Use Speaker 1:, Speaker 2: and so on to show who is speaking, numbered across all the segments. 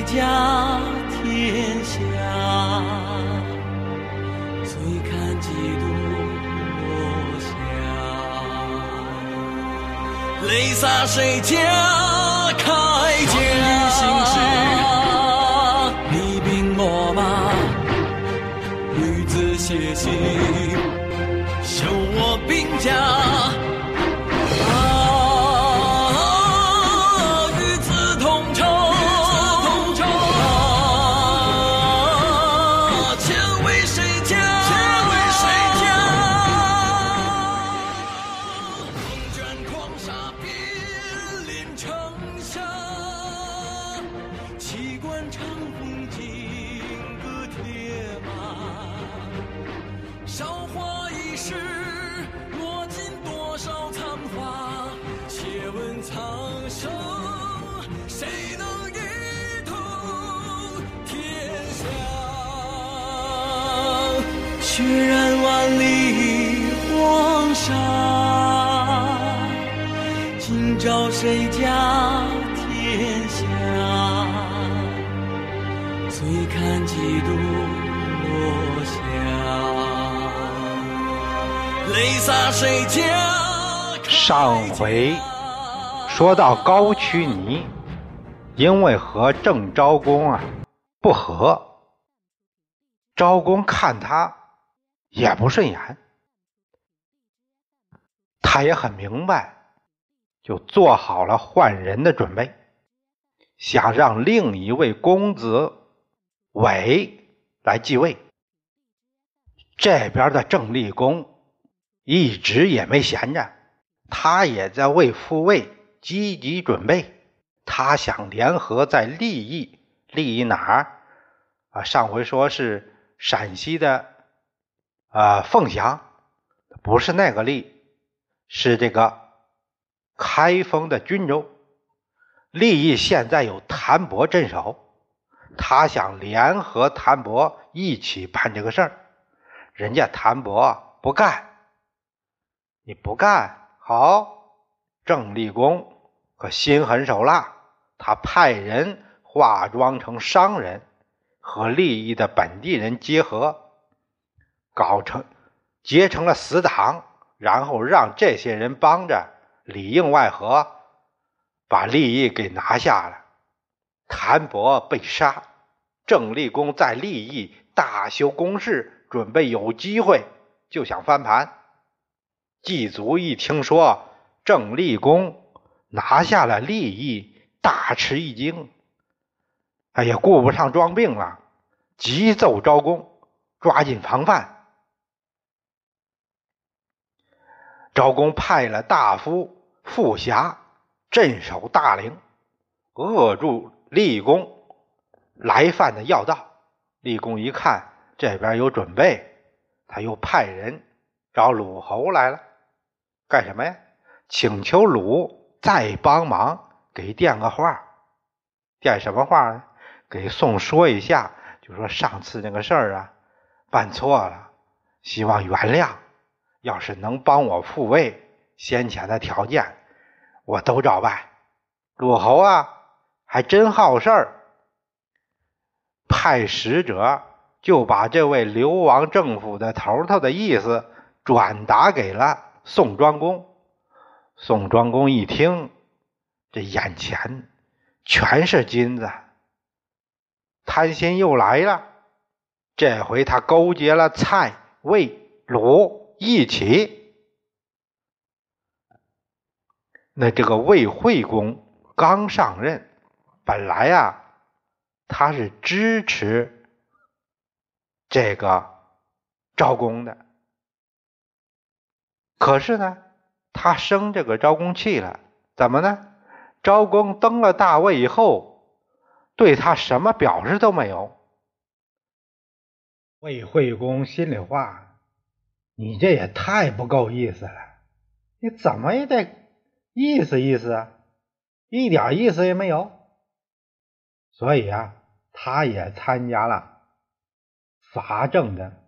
Speaker 1: 谁家天下？醉看几度落霞，泪洒谁家铠甲？你兵我马，女子写信，修我兵家。醉看几度落下，泪洒谁家？
Speaker 2: 上回说到高曲尼，因为和郑昭公啊不和，昭公看他。也不顺眼，他也很明白，就做好了换人的准备，想让另一位公子韦来继位。这边的郑立功一直也没闲着，他也在为复位积极准备。他想联合在利益，利益哪儿？啊，上回说是陕西的。啊，凤翔不是那个利，是这个开封的军州。利益现在有谭伯镇守，他想联合谭伯一起办这个事儿。人家谭伯不干，你不干好，郑立功可心狠手辣，他派人化妆成商人，和利益的本地人结合。搞成结成了死党，然后让这些人帮着里应外合，把利益给拿下了。谭伯被杀，郑立功在利益大修工事，准备有机会就想翻盘。祭祖一听说郑立功拿下了利益，大吃一惊，哎呀，顾不上装病了，急奏招公抓紧防范。昭公派了大夫傅霞镇守大陵，扼住立功来犯的要道。立功一看这边有准备，他又派人找鲁侯来了，干什么呀？请求鲁再帮忙给电个话。电什么话呢？给宋说一下，就说上次那个事儿啊，办错了，希望原谅。要是能帮我复位，先前的条件我都照办。鲁侯啊，还真好事儿，派使者就把这位流亡政府的头头的意思转达给了宋庄公。宋庄公一听，这眼前全是金子，贪心又来了。这回他勾结了蔡、魏、鲁。一起，那这个魏惠公刚上任，本来啊，他是支持这个昭公的，可是呢，他生这个昭公气了，怎么呢？昭公登了大位以后，对他什么表示都没有。魏惠公心里话。你这也太不够意思了，你怎么也得意思意思啊，一点意思也没有。所以啊，他也参加了伐郑的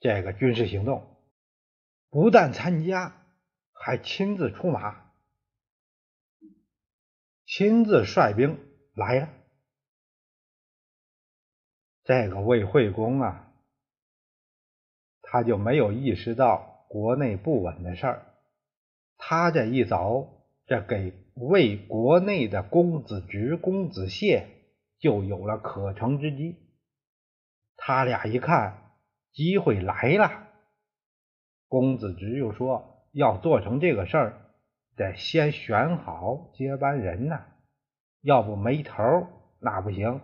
Speaker 2: 这个军事行动，不但参加，还亲自出马，亲自率兵来了。这个魏惠公啊，他就没有意识到国内不稳的事儿。他这一走，这给魏国内的公子直、公子燮就有了可乘之机。他俩一看机会来了，公子直又说要做成这个事儿，得先选好接班人呐，要不没头那不行。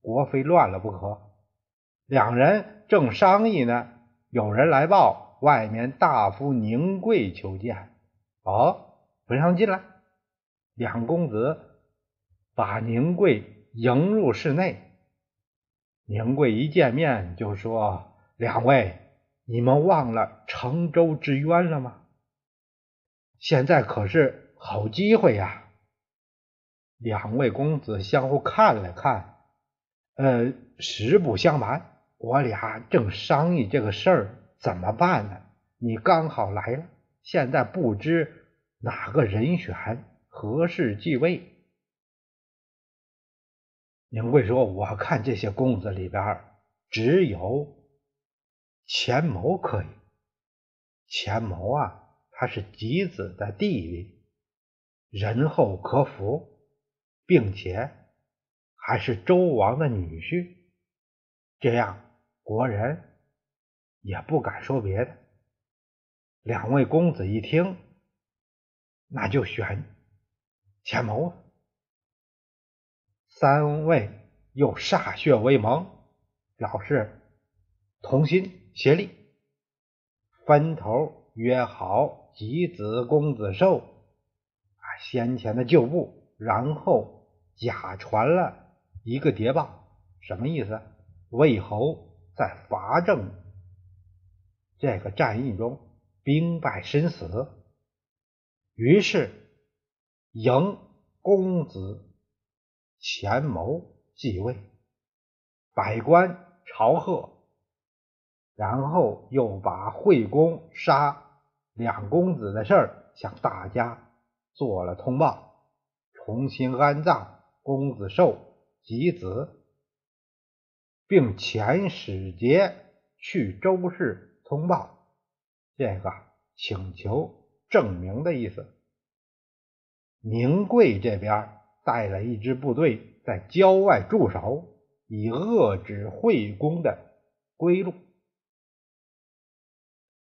Speaker 2: 国非乱了不可。两人正商议呢，有人来报，外面大夫宁贵求见。哦，不让进来。两公子把宁贵迎入室内。宁贵一见面就说：“两位，你们忘了成周之冤了吗？现在可是好机会呀！”两位公子相互看了看。呃，实不相瞒，我俩正商议这个事儿怎么办呢？你刚好来了，现在不知哪个人选合适继位。宁贵说：“我看这些公子里边，只有钱谋可以。钱谋啊，他是吉子的弟弟，仁厚可服，并且。”还是周王的女婿，这样国人也不敢说别的。两位公子一听，那就选钱谋。三位又歃血为盟，表示同心协力，分头约好吉子公子寿啊先前的旧部，然后假传了。一个谍报，什么意思？魏侯在伐郑这个战役中兵败身死，于是迎公子前谋继位，百官朝贺，然后又把惠公杀两公子的事儿向大家做了通报，重新安葬公子寿。及子，并遣使节去周氏通报，这个请求证明的意思。宁贵这边带了一支部队在郊外驻守，以遏制惠公的归路。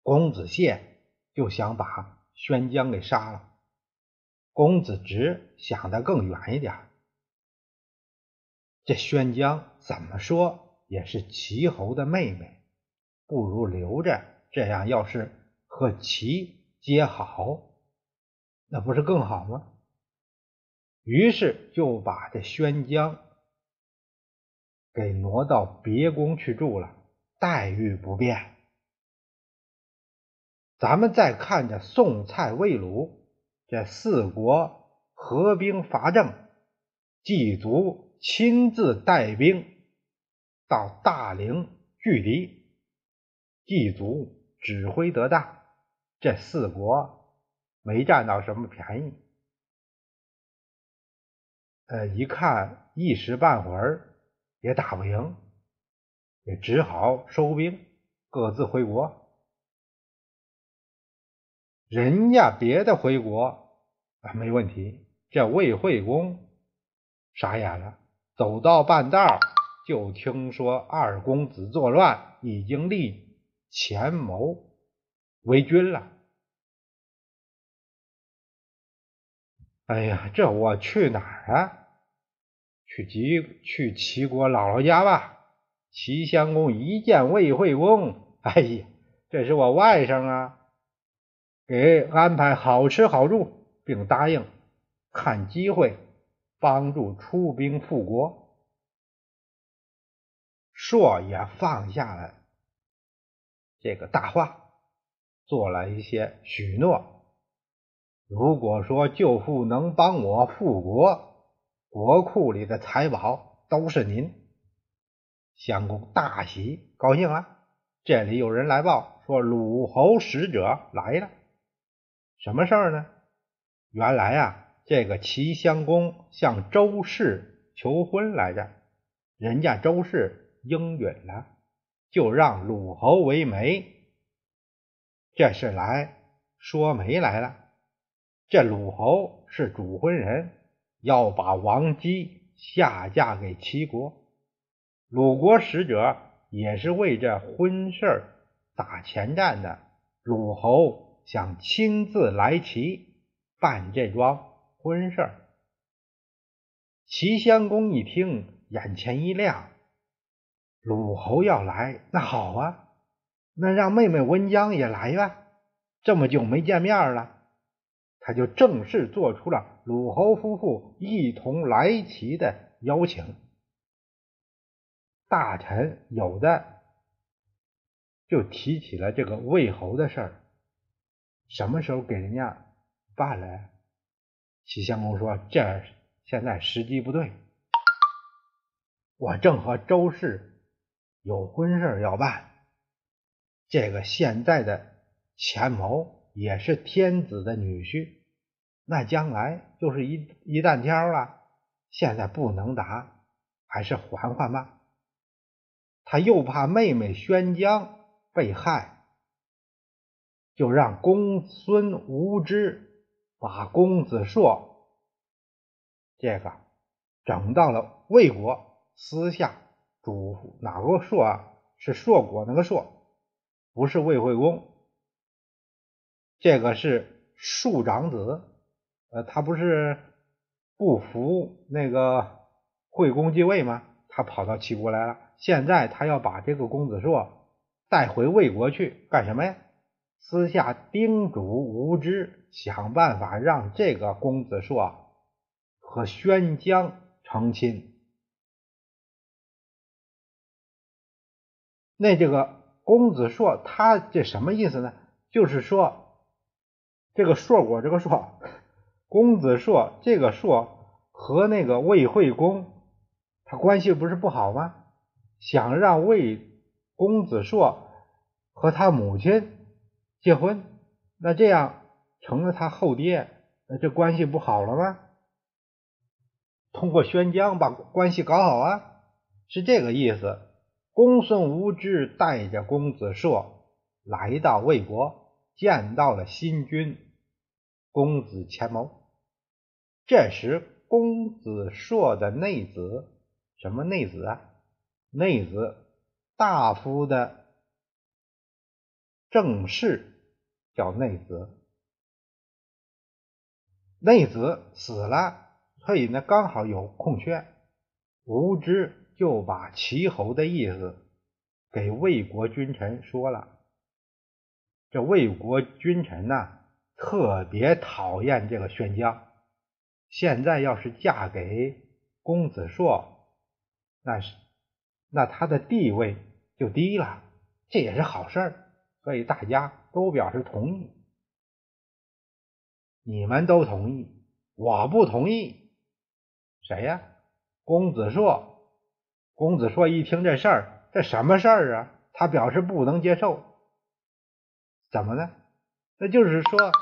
Speaker 2: 公子燮就想把宣姜给杀了，公子直想得更远一点。这宣姜怎么说也是齐侯的妹妹，不如留着。这样要是和齐结好，那不是更好吗？于是就把这宣姜给挪到别宫去住了，待遇不变。咱们再看这宋蔡魏鲁这四国合兵伐郑，祭祖。亲自带兵到大陵拒敌，祭祖指挥得当，这四国没占到什么便宜。呃，一看一时半会儿也打不赢，也只好收兵，各自回国。人家别的回国啊没问题，这魏惠公傻眼了。走到半道，就听说二公子作乱，已经立钱谋为君了。哎呀，这我去哪儿啊？去齐去齐国姥姥家吧。齐襄公一见魏惠公，哎呀，这是我外甥啊，给安排好吃好住，并答应看机会。帮助出兵复国，朔也放下了这个大话，做了一些许诺。如果说舅父能帮我复国，国库里的财宝都是您。相公大喜，高兴了。这里有人来报说鲁侯使者来了，什么事儿呢？原来啊。这个齐襄公向周氏求婚来着，人家周氏应允了，就让鲁侯为媒。这是来说媒来了。这鲁侯是主婚人，要把王姬下嫁给齐国。鲁国使者也是为这婚事打前站的。鲁侯想亲自来齐办这桩婚事齐襄公一听，眼前一亮。鲁侯要来，那好啊，那让妹妹温姜也来吧。这么久没见面了，他就正式做出了鲁侯夫妇一同来齐的邀请。大臣有的就提起了这个魏侯的事儿，什么时候给人家办了？齐襄公说：“这现在时机不对，我正和周氏。”有婚事要办，这个现在的前谋也是天子的女婿，那将来就是一一担挑了。现在不能打，还是缓缓吧。他又怕妹妹宣姜被害，就让公孙无知把公子硕这个整到了魏国，私下。嘱咐哪个硕啊？是硕果那个硕，不是魏惠公。这个是庶长子，呃，他不是不服那个惠公继位吗？他跑到齐国来了。现在他要把这个公子硕带回魏国去干什么呀？私下叮嘱无知，想办法让这个公子硕和宣姜成亲。那这个公子硕，他这什么意思呢？就是说，这个硕果这个硕，公子硕这个硕和那个魏惠公，他关系不是不好吗？想让魏公子硕和他母亲结婚，那这样成了他后爹，那这关系不好了吗？通过宣姜把关系搞好啊，是这个意思。公孙无知带着公子硕来到魏国，见到了新君公子虔谋。这时，公子硕的内子，什么内子啊？内子大夫的正室叫内子。内子死了，所以呢，刚好有空缺。无知。就把齐侯的意思给魏国君臣说了。这魏国君臣呐，特别讨厌这个宣姜。现在要是嫁给公子硕，那是那他的地位就低了，这也是好事儿。所以大家都表示同意。你们都同意，我不同意。谁呀？公子硕。公子硕一听这事儿，这什么事儿啊？他表示不能接受。怎么呢？那就是说，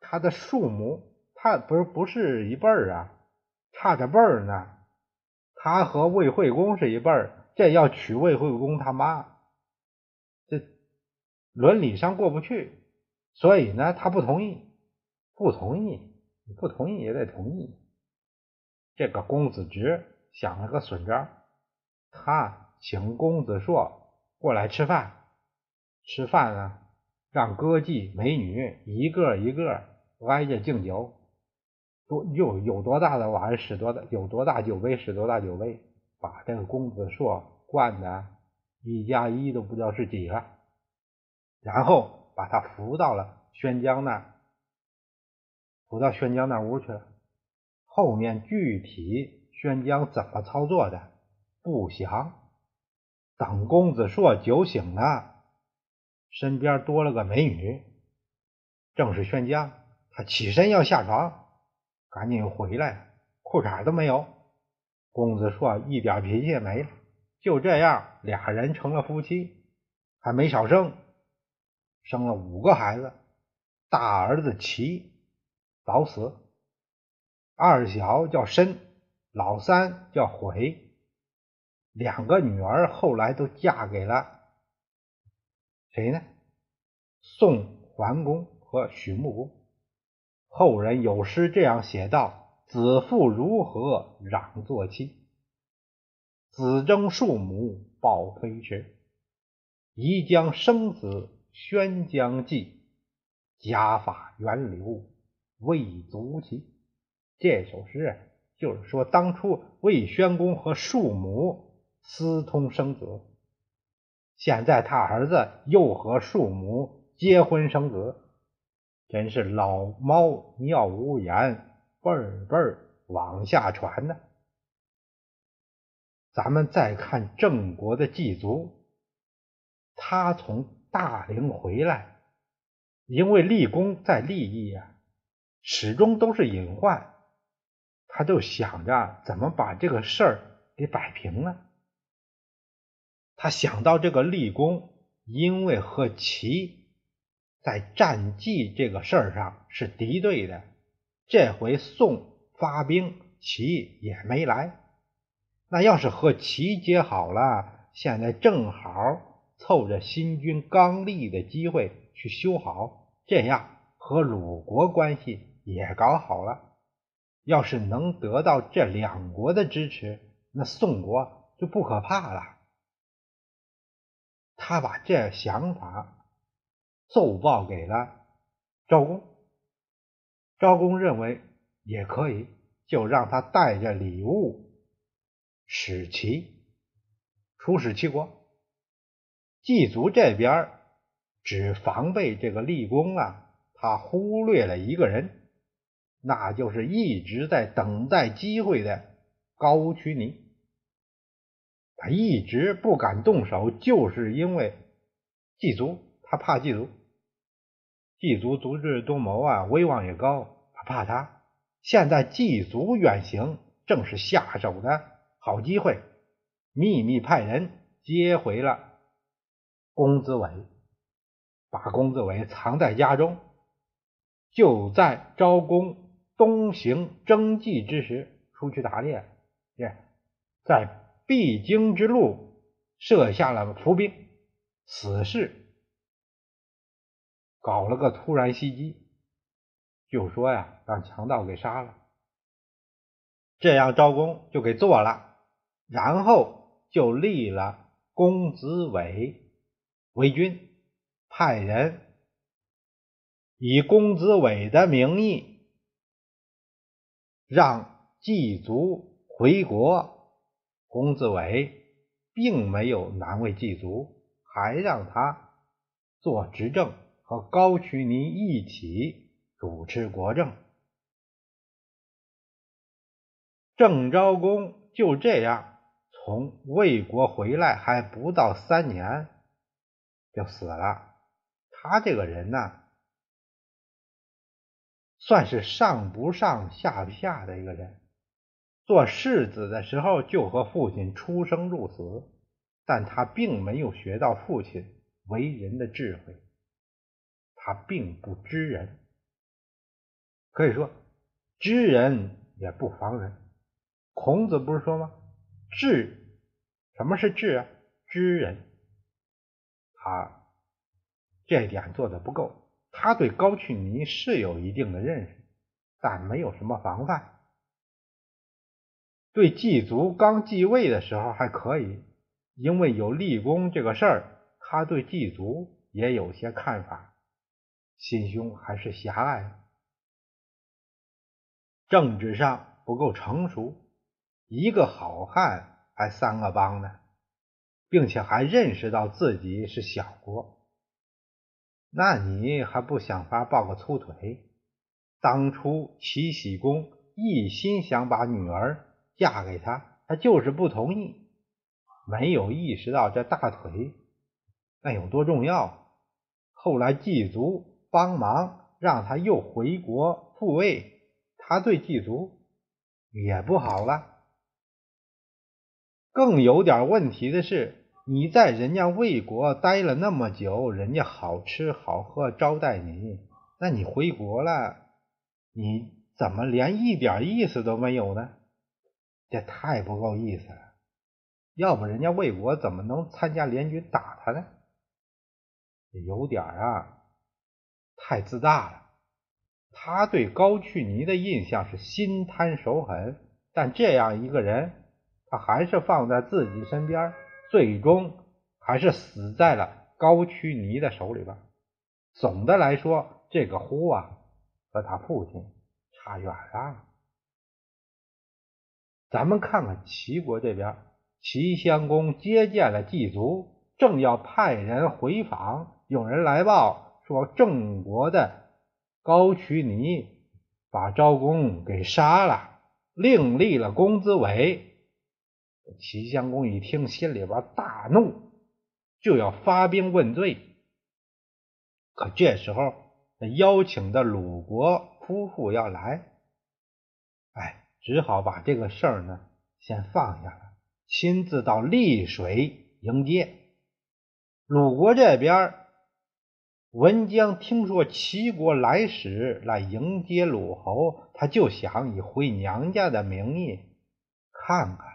Speaker 2: 他的庶母，他不是不是一辈儿啊，差着辈儿呢。他和魏惠公是一辈儿，这要娶魏惠公他妈，这伦理上过不去，所以呢，他不同意，不同意，不同意也得同意。这个公子直想了个损招。他请公子硕过来吃饭，吃饭呢，让歌妓美女一个一个挨着敬酒，多有有多大的碗使多大，有多大酒杯使多大酒杯，把这个公子硕灌的一加一都不知道是几了，然后把他扶到了宣姜那儿，扶到宣姜那屋去了。后面具体宣姜怎么操作的？不详。等公子硕酒醒了，身边多了个美女，正是宣家。他起身要下床，赶紧回来，裤衩都没有。公子硕一点脾气也没了。就这样，俩人成了夫妻，还没少生，生了五个孩子。大儿子齐早死，二小叫申，老三叫悔。两个女儿后来都嫁给了谁呢？宋桓公和许穆公。后人有诗这样写道：“子父如何攘作妻？子争庶母抱飞驰。宜将生子宣将继，家法源流未足齐。”这首诗就是说，当初魏宣公和庶母私通生子，现在他儿子又和庶母结婚生子，真是老猫尿无眼，辈辈往下传呢。咱们再看郑国的祭祖，他从大陵回来，因为立功在利益呀，始终都是隐患。他就想着怎么把这个事儿给摆平了。他想到这个立功，因为和齐在战绩这个事儿上是敌对的，这回宋发兵，齐也没来。那要是和齐结好了，现在正好凑着新军刚立的机会去修好，这样和鲁国关系也搞好了。要是能得到这两国的支持，那宋国就不可怕了。他把这想法奏报给了赵公，赵公认为也可以，就让他带着礼物使齐出使齐国。祭祖这边只防备这个立功啊，他忽略了一个人。那就是一直在等待机会的高渠尼，他一直不敢动手，就是因为祭祖，他怕祭祖。祭祖足智多谋啊，威望也高，他怕他。现在祭祖远行，正是下手的好机会，秘密派人接回了公子伟，把公子伟藏在家中，就在招公。东行征祭之时，出去打猎，在必经之路设下了伏兵，死士搞了个突然袭击，就说呀，让强盗给杀了，这样招工就给做了，然后就立了公子伟为君，派人以公子伟的名义。让祭族回国，公子伟并没有难为祭族，还让他做执政，和高渠尼一起主持国政。郑昭公就这样从魏国回来，还不到三年就死了。他这个人呢？算是上不上下不下的一个人。做世子的时候就和父亲出生入死，但他并没有学到父亲为人的智慧。他并不知人，可以说知人也不防人。孔子不是说吗？智，什么是智啊？知人。他这点做的不够。他对高渠尼是有一定的认识，但没有什么防范。对祭祖刚继位的时候还可以，因为有立功这个事儿，他对祭祖也有些看法，心胸还是狭隘，政治上不够成熟。一个好汉还三个帮呢，并且还认识到自己是小国。那你还不想法抱个粗腿？当初齐僖公一心想把女儿嫁给他，他就是不同意，没有意识到这大腿那有多重要。后来祭祖帮忙，让他又回国复位，他对祭祖也不好了。更有点问题的是。你在人家魏国待了那么久，人家好吃好喝招待你，那你回国了，你怎么连一点意思都没有呢？这太不够意思了。要不人家魏国怎么能参加联军打他呢？有点啊，太自大了。他对高句尼的印象是心贪手狠，但这样一个人，他还是放在自己身边，最终还是死在了高句尼的手里边。总的来说，这个呼啊，和他父亲差远了。咱们看看齐国这边，齐襄公接见了祭卒，正要派人回访，有人来报说郑国的。高渠尼把昭公给杀了，另立了公子伟。齐襄公一听，心里边大怒，就要发兵问罪。可这时候，邀请的鲁国夫妇要来，哎，只好把这个事儿呢先放下了，亲自到丽水迎接。鲁国这边。文姜听说齐国来使来迎接鲁侯，他就想以回娘家的名义看看，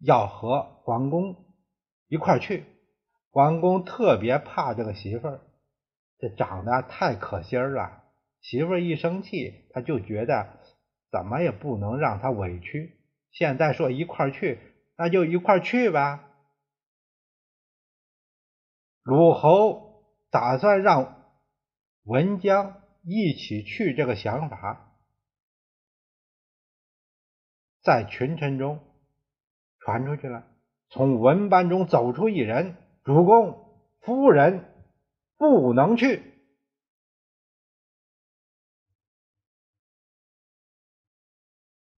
Speaker 2: 要和桓公一块去。桓公特别怕这个媳妇儿，这长得太可心了。媳妇儿一生气，他就觉得怎么也不能让他委屈。现在说一块去，那就一块去吧。鲁侯打算让文姜一起去，这个想法在群臣中传出去了。从文班中走出一人，主公夫人不能去。